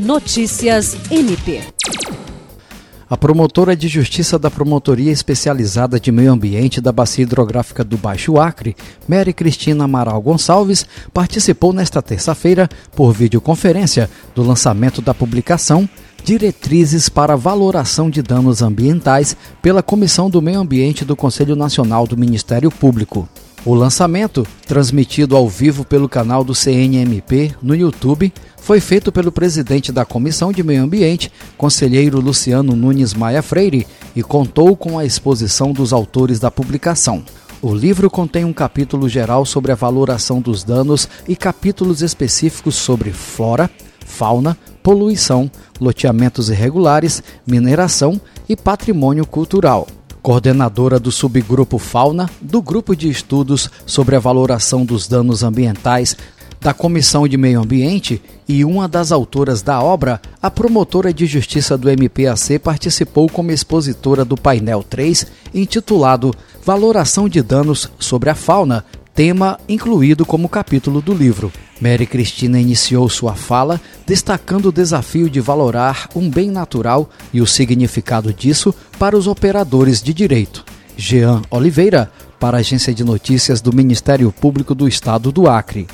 Notícias MP. A promotora de justiça da Promotoria Especializada de Meio Ambiente da Bacia Hidrográfica do Baixo Acre, Mary Cristina Amaral Gonçalves, participou nesta terça-feira, por videoconferência, do lançamento da publicação Diretrizes para Valoração de Danos Ambientais pela Comissão do Meio Ambiente do Conselho Nacional do Ministério Público. O lançamento, transmitido ao vivo pelo canal do CNMP no YouTube, foi feito pelo presidente da Comissão de Meio Ambiente, conselheiro Luciano Nunes Maia Freire, e contou com a exposição dos autores da publicação. O livro contém um capítulo geral sobre a valoração dos danos e capítulos específicos sobre flora, fauna, poluição, loteamentos irregulares, mineração e patrimônio cultural coordenadora do subgrupo Fauna, do Grupo de Estudos sobre a Valoração dos Danos Ambientais da Comissão de Meio Ambiente e uma das autoras da obra, a promotora de justiça do MPAC participou como expositora do painel 3, intitulado Valoração de Danos sobre a Fauna, tema incluído como capítulo do livro. Mary Cristina iniciou sua fala destacando o desafio de valorar um bem natural e o significado disso para os operadores de direito. Jean Oliveira, para a Agência de Notícias do Ministério Público do Estado do Acre.